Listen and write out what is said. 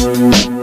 Música